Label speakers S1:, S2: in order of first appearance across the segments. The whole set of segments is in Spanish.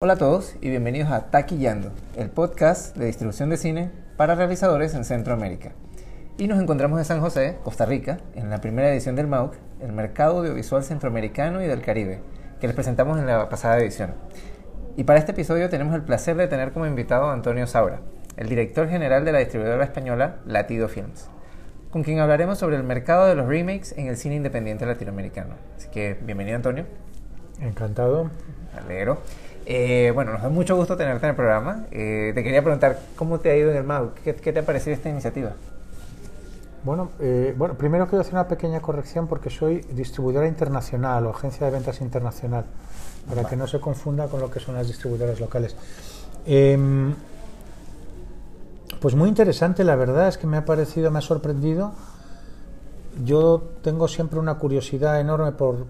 S1: Hola a todos y bienvenidos a Taquillando, el podcast de distribución de cine para realizadores en Centroamérica. Y nos encontramos en San José, Costa Rica, en la primera edición del MAUC, el Mercado Audiovisual Centroamericano y del Caribe, que les presentamos en la pasada edición. Y para este episodio tenemos el placer de tener como invitado a Antonio Saura, el director general de la distribuidora española Latido Films, con quien hablaremos sobre el mercado de los remakes en el cine independiente latinoamericano. Así que bienvenido Antonio.
S2: Encantado.
S1: Alegro. Eh, bueno, nos da mucho gusto tenerte en el programa. Eh, te quería preguntar, ¿cómo te ha ido en el MAU? ¿Qué, te ha parecido esta iniciativa?
S2: Bueno, eh, bueno, primero quiero hacer una pequeña corrección porque soy distribuidora internacional o agencia de ventas internacional, para que no se confunda con lo que son las distribuidoras locales. Em, pues muy interesante, la verdad es que me ha parecido, me ha sorprendido. Yo tengo siempre una curiosidad enorme por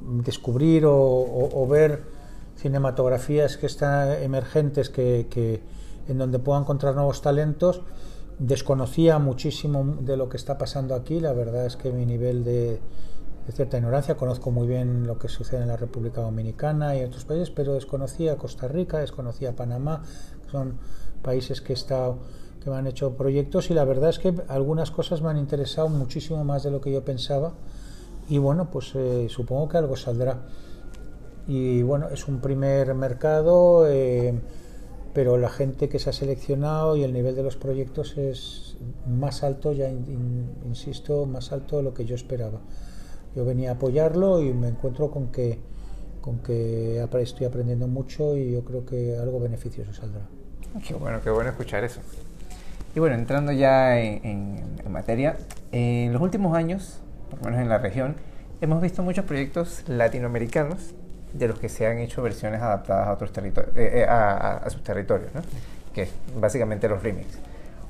S2: descubrir o ver cinematografías que están emergentes que, en donde puedo encontrar nuevos talentos. Desconocía muchísimo de lo que está pasando aquí, la verdad es que mi nivel de, cierta ignorancia, conozco muy bien lo que sucede en la República Dominicana y otros países, pero desconocía Costa Rica, desconocía Panamá, son países que, estado, que me han hecho proyectos y la verdad es que algunas cosas me han interesado muchísimo más de lo que yo pensaba y bueno, pues eh, supongo que algo saldrá y bueno, es un primer mercado, eh, pero la gente que se ha seleccionado y el nivel de los proyectos es más alto, ya insisto, más alto de lo que yo esperaba. Yo venía a apoyarlo y me encuentro con que, con que estoy aprendiendo mucho y yo creo que algo beneficioso saldrá.
S1: Qué bueno, qué bueno escuchar eso. Y bueno, entrando ya en, en materia, en los últimos años, por lo menos en la región, hemos visto muchos proyectos latinoamericanos de los que se han hecho versiones adaptadas a otros territorios, eh, eh, a, sus territorios, ¿no? que es básicamente los remakes.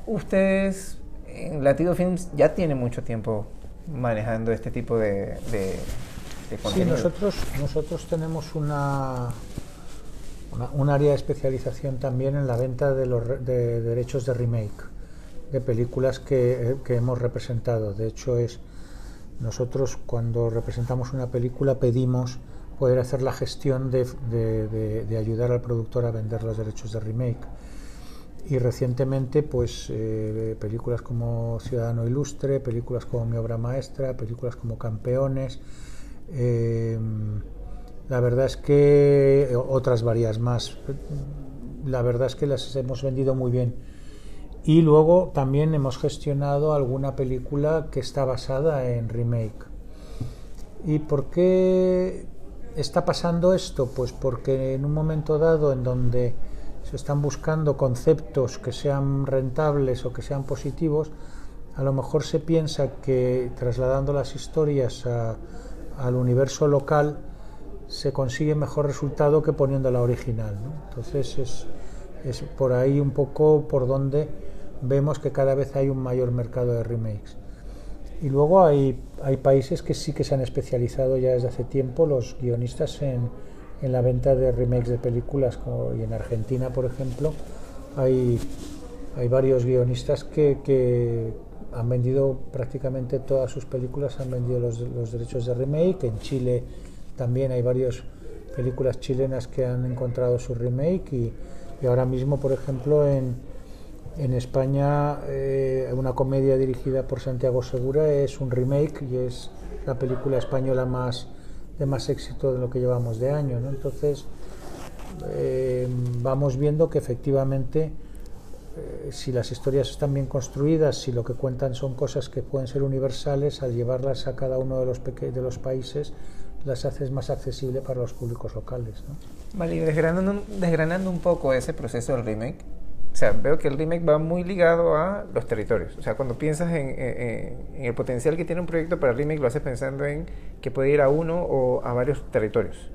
S1: Ustedes en Latido Films ya tienen mucho tiempo manejando este tipo de, de,
S2: Sí, nosotros, nosotros tenemos una, un área de especialización también en la venta de, los, de derechos de remake de películas que, que hemos representado. De hecho, es nosotros cuando representamos una película pedimos poder hacer la gestión de, ayudar al productor a vender los derechos de remake. Y recientemente, pues eh, películas como Ciudadano Ilustre, películas como Mi Obra Maestra, películas como Campeones, em, la verdad es que eh, otras varias más, la verdad es que las hemos vendido muy bien. Y luego también hemos gestionado alguna película que está basada en remake. ¿Y por qué está pasando esto? Pues porque en un momento dado en donde se están buscando conceptos que sean rentables o que sean positivos, a lo mejor se piensa que trasladando las historias al universo local se consigue mejor resultado que poniendo la original. Entonces es, es por ahí un poco por donde vemos que cada vez hay un mayor mercado de remakes. Y luego hay, hay países que sí que se han especializado ya desde hace tiempo, los guionistas, en, en la venta de remakes de películas. Como, y en Argentina, por ejemplo, hay, hay varios guionistas que, que han vendido prácticamente todas sus películas, han vendido los, los derechos de remake. En Chile también hay varias películas chilenas que han encontrado su remake y, y ahora mismo, por ejemplo, en, en España, eh, una comedia dirigida por Santiago Segura es un remake y es la película española más de más éxito de lo que llevamos de año. ¿no? Entonces, eh, vamos viendo que efectivamente, eh, si las historias están bien construidas, si lo que cuentan son cosas que pueden ser universales, al llevarlas a cada uno de los, de los países, las haces más accesible para los públicos locales. ¿no?
S1: Vale, y desgranando, desgranando un poco ese proceso del remake, o sea, veo que el remake va muy ligado a los territorios. O sea, cuando piensas en, el potencial que tiene un proyecto para el remake, lo haces pensando en que puede ir a uno o a varios territorios.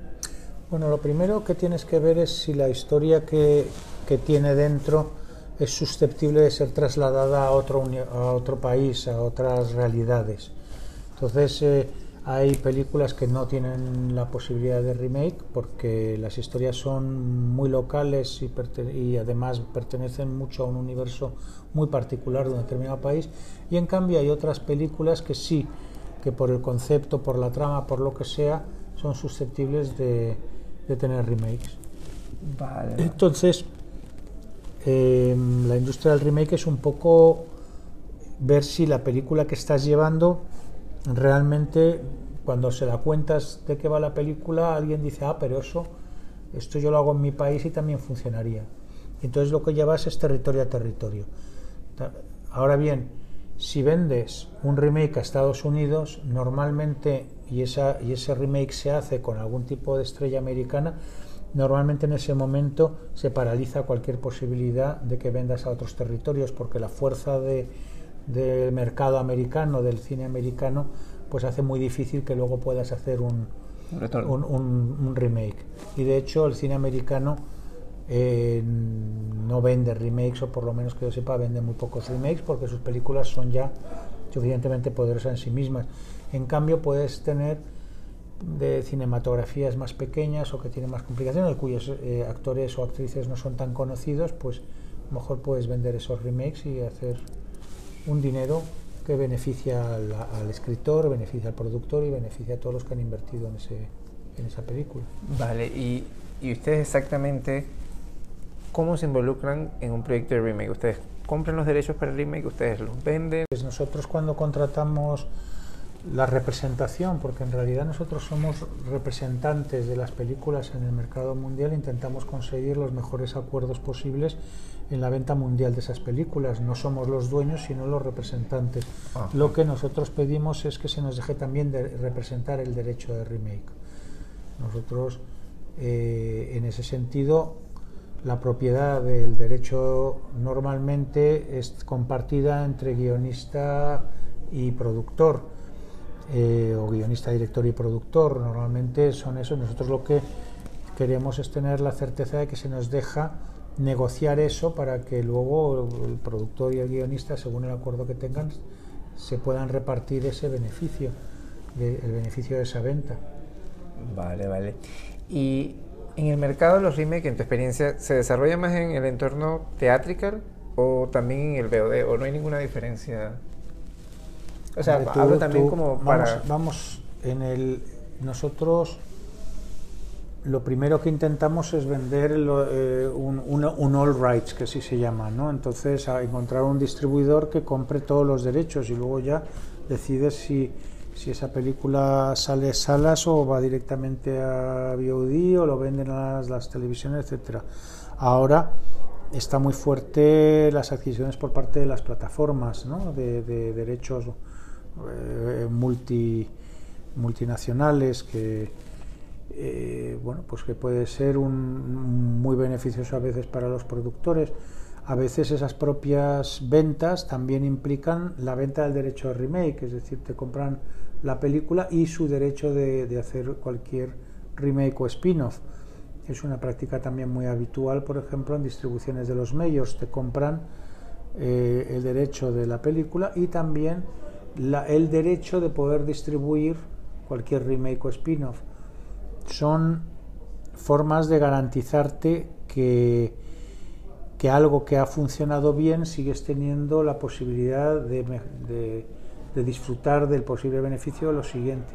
S2: Bueno, lo primero que tienes que ver es si la historia que, que tiene dentro es susceptible de ser trasladada a otro, a otro país, a otras realidades. Entonces, eh, hay películas que no tienen la posibilidad de remake porque las historias son muy locales y, además pertenecen mucho a un universo muy particular de un determinado país. Y en cambio hay otras películas que sí, que por el concepto, por la trama, por lo que sea, son susceptibles de, tener remakes. Entonces, em, la industria del remake es un poco ver si la película que estás llevando realmente, cuando se da cuentas de qué va la película, alguien dice, ah, pero eso, esto yo lo hago en mi país y también funcionaría. Entonces lo que llevas es territorio a territorio. Ahora bien, si vendes un remake a Estados Unidos, normalmente, y, esa, y ese remake se hace con algún tipo de estrella americana, normalmente en ese momento se paraliza cualquier posibilidad de que vendas a otros territorios porque la fuerza de, del mercado americano, del cine americano, pues hace muy difícil que luego puedas hacer un, un, remake. Y de hecho el cine americano eh, no vende remakes, o por lo menos que yo sepa, vende muy pocos remakes porque sus películas son ya suficientemente poderosas en sí mismas. En cambio, puedes tener de cinematografías más pequeñas o que tienen más complicaciones, cuyos eh, actores o actrices no son tan conocidos, pues mejor puedes vender esos remakes y hacer un dinero que beneficia al, escritor, beneficia al productor y beneficia a todos los que han invertido en, ese, en esa película.
S1: Vale, y, y ustedes exactamente cómo se involucran en un proyecto de remake. Ustedes compran los derechos para el remake, ustedes los venden.
S2: Pues nosotros cuando contratamos la representación, porque en realidad nosotros somos representantes de las películas en el mercado mundial, intentamos conseguir los mejores acuerdos posibles en la venta mundial de esas películas. No somos los dueños, sino los representantes. Ah. Lo que nosotros pedimos es que se nos deje también de representar el derecho de remake. Nosotros, eh, en ese sentido, la propiedad del derecho normalmente es compartida entre guionista y productor eh, o guionista, director y productor. Normalmente son eso. Nosotros lo que queremos es tener la certeza de que se nos deja negociar eso para que luego el productor y el guionista, según el acuerdo que tengan, se puedan repartir ese beneficio, el beneficio de esa venta.
S1: Vale, vale. Y en el mercado de los remakes, en tu experiencia, ¿se desarrolla más en el entorno teatrical o también en el VOD o no hay ninguna diferencia?
S2: O sea, hablo también como para... Vamos, en el... Nosotros lo primero que intentamos es vender eh, un, un, all rights, que así se llama, ¿no? Entonces, a encontrar un distribuidor que compre todos los derechos y luego ya decides si, si esa película sale a salas o va directamente a VOD o lo venden a las, las televisiones, etcétera. Ahora está muy fuerte las adquisiciones por parte de las plataformas, ¿no? De, de derechos eh, multi, multinacionales que eh, bueno pues que puede ser un, muy beneficioso a veces para los productores. A veces esas propias ventas también implican la venta del derecho de remake es decir te compran la película y su derecho de, hacer cualquier remake o spin-off. Es una práctica también muy habitual por ejemplo en distribuciones de los medios. Te compran eh, el derecho de la película y también el derecho de poder distribuir cualquier remake o spin-off. Son formas de garantizarte que, que algo que ha funcionado bien sigues teniendo la posibilidad de, disfrutar del posible beneficio de lo siguiente.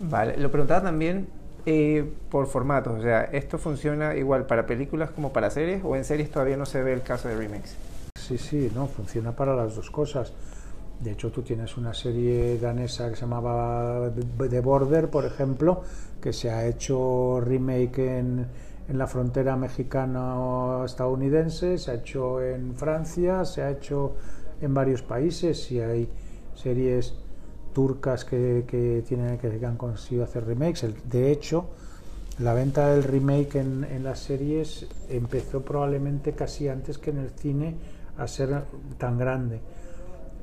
S1: Vale, lo preguntaba también eh, por formatos, o sea, ¿esto funciona igual para películas como para series o en series todavía no se ve el caso de remakes?
S2: Sí, sí, no, funciona para las dos cosas. De hecho, tú tienes una serie danesa que se llamaba The Border, por ejemplo, que se ha hecho remake en, en la frontera mexicana-estadounidense, se ha hecho en Francia, se ha hecho en varios países y hay series turcas que, que, tienen, que han conseguido hacer remakes. De hecho, la venta del remake en, en, las series empezó probablemente casi antes que en el cine a ser tan grande.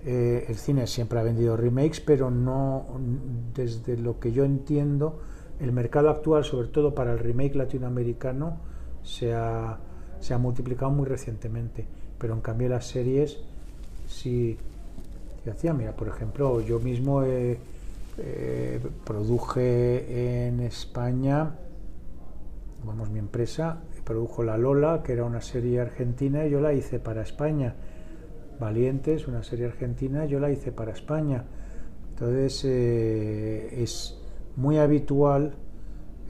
S2: Eh, el cine siempre ha vendido remakes, pero no, desde lo que yo entiendo, el mercado actual, sobre todo para el remake latinoamericano, se ha, se ha multiplicado muy recientemente. Pero en cambio las series sí, hacía. Mira, por ejemplo, yo mismo eh, produje en España, vamos, mi empresa produjo La Lola, que era una serie argentina, y yo la hice para España Valientes, una serie argentina, yo la hice para España. Entonces eh, es muy habitual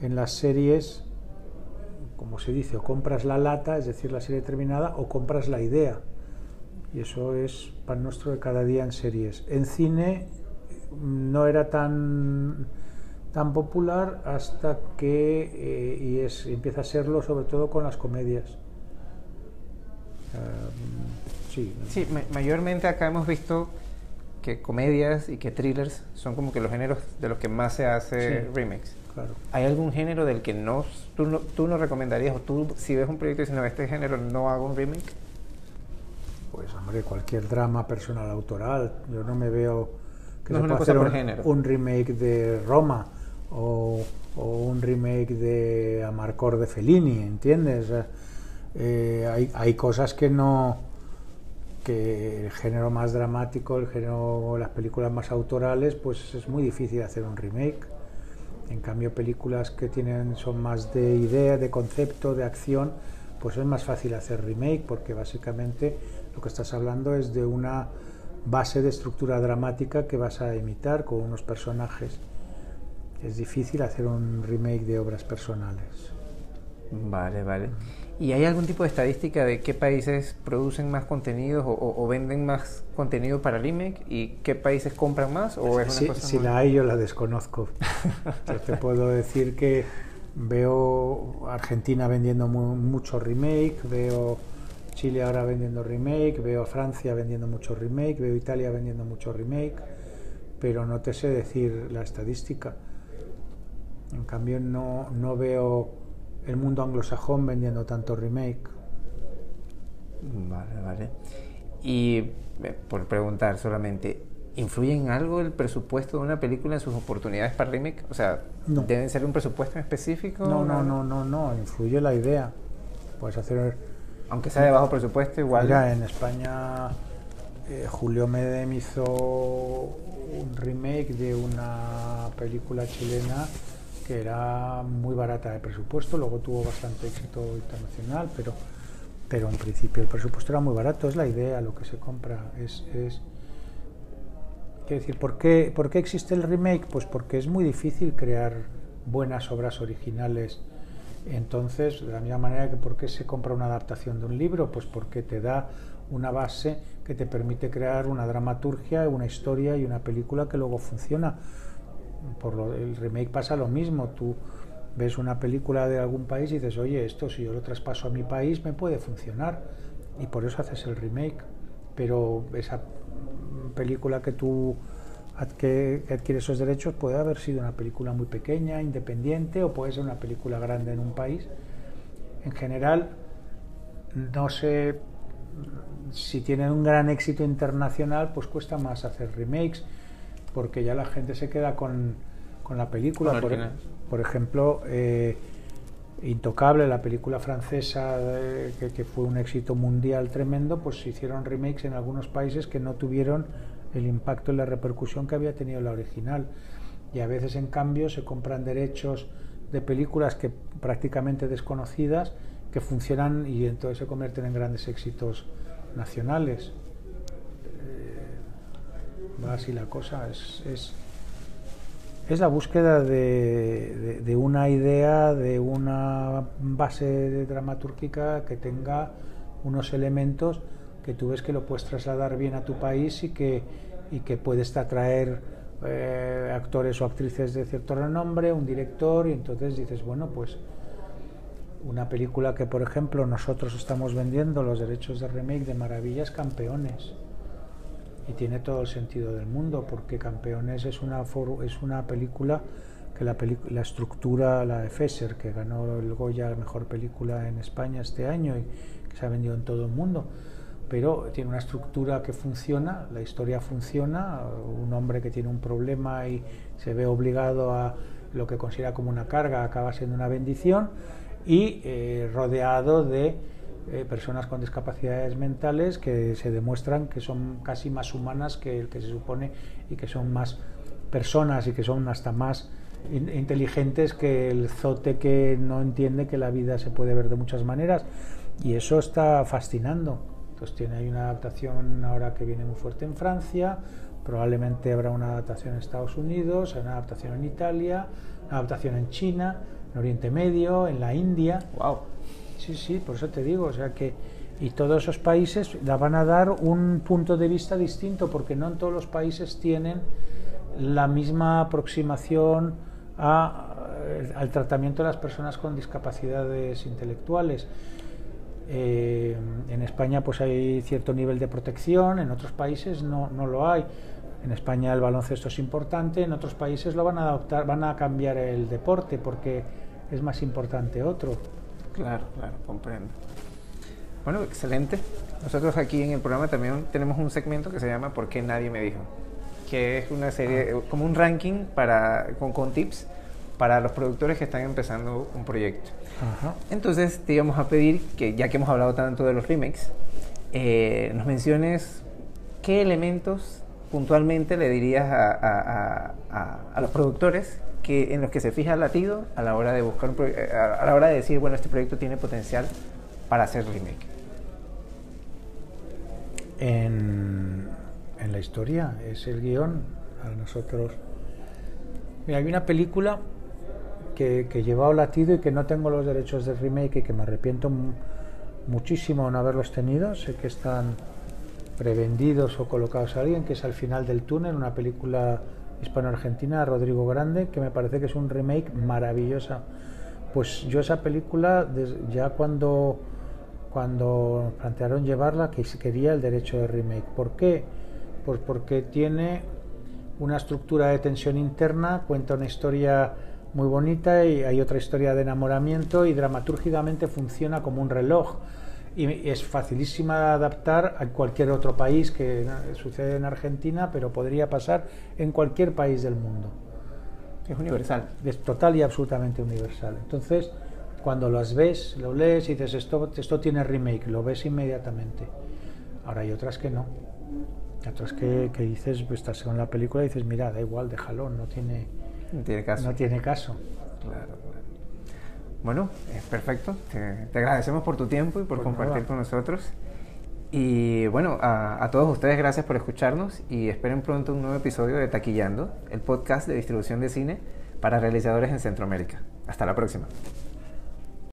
S2: en las series como se dice, o compras la lata, es decir, la serie terminada, o compras la idea. Y eso es pan nuestro de cada día en series. En cine no era tan, tan popular hasta que, eh, y es, empieza a serlo sobre todo con las comedias.
S1: Sí, sí mayormente acá hemos visto que comedias y que thrillers son como que los géneros de los que más se hace remakes.
S2: Claro.
S1: ¿Hay algún género del que no tú, no tú no recomendarías o tú si ves un proyecto y dices, no, este género no hago un remake?
S2: Pues hombre, cualquier drama personal autoral. Yo no me veo
S1: que no se pueda hacer
S2: un, un, remake de Roma o, o, un remake de Amarcor de Fellini, ¿entiendes? Eh, hay, hay cosas que no que el género más dramático, el género, las películas más autorales, pues es muy difícil hacer un remake. En cambio, películas que tienen son más de idea, de concepto, de acción, pues es más fácil hacer remake porque básicamente lo que estás hablando es de una base de estructura dramática que vas a imitar con unos personajes. Es difícil hacer un remake de obras personales.
S1: Vale, vale. ¿Y hay algún tipo de estadística de qué países producen más contenidos o, venden más contenido para remake y qué países compran más? ¿o
S2: es una si la hay, yo la desconozco. yo te puedo decir que veo Argentina vendiendo mucho remake, veo Chile ahora vendiendo remake, veo Francia vendiendo mucho remake, veo Italia vendiendo mucho remake, pero no te sé decir la estadística. En cambio, no, no veo el mundo anglosajón vendiendo tanto remake.
S1: Vale, vale. Y eh, por preguntar solamente, ¿influye en algo el presupuesto de una película en sus oportunidades para remake? O sea, ¿deben ser un presupuesto específico?
S2: No, no, no, no, no, influye la idea. Puedes hacer...
S1: Aunque sea de bajo presupuesto, igual...
S2: Mira, en España eh, Julio Medem hizo un remake de una película chilena que era muy barata de presupuesto, luego tuvo bastante éxito internacional, pero, pero en principio el presupuesto era muy barato, es la idea, lo que se compra, es... es Quiero decir, ¿por qué, ¿por qué existe el remake? Pues porque es muy difícil crear buenas obras originales. Entonces, de la misma manera que por qué se compra una adaptación de un libro, pues porque te da una base que te permite crear una dramaturgia, una historia y una película que luego funciona por lo, el remake pasa lo mismo. Tú ves una película de algún país y dices, oye, esto si yo lo traspaso a mi país me puede funcionar. Y por eso haces el remake. Pero esa película que tú que adquieres esos derechos puede haber sido una película muy pequeña, independiente, o puede ser una película grande en un país. En general, no sé si tienen un gran éxito internacional, pues cuesta más hacer remakes porque ya la gente se queda con, con la película. Por, por, ejemplo, eh, Intocable, la película francesa que, que, fue un éxito mundial tremendo, pues se hicieron remakes en algunos países que no tuvieron el impacto y la repercusión que había tenido la original. Y a veces, en cambio, se compran derechos de películas que prácticamente desconocidas que funcionan y entonces se convierten en grandes éxitos nacionales va así la cosa, es, es, es la búsqueda de, de, una idea, de una base dramatúrgica que tenga unos elementos que tú ves que lo puedes trasladar bien a tu país y que, y que puedes atraer eh, actores o actrices de cierto renombre, un director, y entonces dices, bueno, pues una película que, por ejemplo, nosotros estamos vendiendo los derechos de remake de Maravillas Campeones y tiene todo el sentido del mundo porque Campeones es una es una película que la, la estructura la de Fesser que ganó el Goya la mejor película en España este año y que se ha vendido en todo el mundo. Pero tiene una estructura que funciona la historia funciona un hombre que tiene un problema y se ve obligado a lo que considera como una carga acaba siendo una bendición y eh, rodeado de eh, personas con discapacidades mentales que se demuestran que son casi más humanas que el que se supone y que son más personas y que son hasta más inteligentes que el zote que no entiende que la vida se puede ver de muchas maneras y eso está fascinando. Entonces tiene hay una adaptación ahora que viene muy fuerte en Francia, probablemente habrá una adaptación en Estados Unidos, una adaptación en Italia, una adaptación en China, en Oriente Medio, en la India.
S1: Wow
S2: Sí, sí, por eso te digo, o sea que y todos esos países la van a dar un punto de vista distinto porque no en todos los países tienen la misma aproximación a, al tratamiento de las personas con discapacidades intelectuales. Eh, en España pues hay cierto nivel de protección, en otros países no, no lo hay. En España el baloncesto es importante, en otros países lo van a adoptar, van a cambiar el deporte porque es más importante otro.
S1: Claro, claro, comprendo. Bueno, excelente. Nosotros aquí en el programa también tenemos un segmento que se llama ¿Por qué nadie me dijo? Que es una serie, ah. como un ranking para, con, con tips para los productores que están empezando un proyecto. Entonces te íbamos a pedir que, ya que hemos hablado tanto de los remakes, eh, nos menciones qué elementos puntualmente le dirías a, a, los productores que, en los que se fija el latido a la hora de buscar eh, a la hora de decir, bueno, este proyecto tiene potencial para hacer remake.
S2: En, en la historia es el guion a nosotros. Hay una película que, que llevado latido y que no tengo los derechos de remake y que me arrepiento muchísimo no haberlos tenido. Sé que están prevendidos o colocados a alguien, que es al final del túnel, una película hispano-argentina, Rodrigo Grande, que me parece que es un remake maravillosa. Pues yo esa película, ya cuando, cuando plantearon llevarla, que quería el derecho de remake. ¿Por qué? Pues porque tiene una estructura de tensión interna, cuenta una historia muy bonita y hay otra historia de enamoramiento y dramatúrgicamente funciona como un reloj y es facilísima de adaptar a cualquier otro país que sucede en Argentina, pero podría pasar en cualquier país del mundo.
S1: Es universal.
S2: Es total y absolutamente universal. Entonces, cuando las ves, lo lees y dices, esto, esto tiene remake, lo ves inmediatamente. Ahora hay otras que no. Hay otras que, que dices, pues estás en la película y dices, mira, da igual, déjalo, no tiene
S1: no tiene caso.
S2: No tiene caso.
S1: Claro, Bueno, es perfecto. Te, agradecemos por tu tiempo y por compartir con nosotros. Y bueno, a, a, todos ustedes gracias por escucharnos y esperen pronto un nuevo episodio de Taquillando, el podcast de distribución de cine para realizadores en Centroamérica. Hasta la próxima.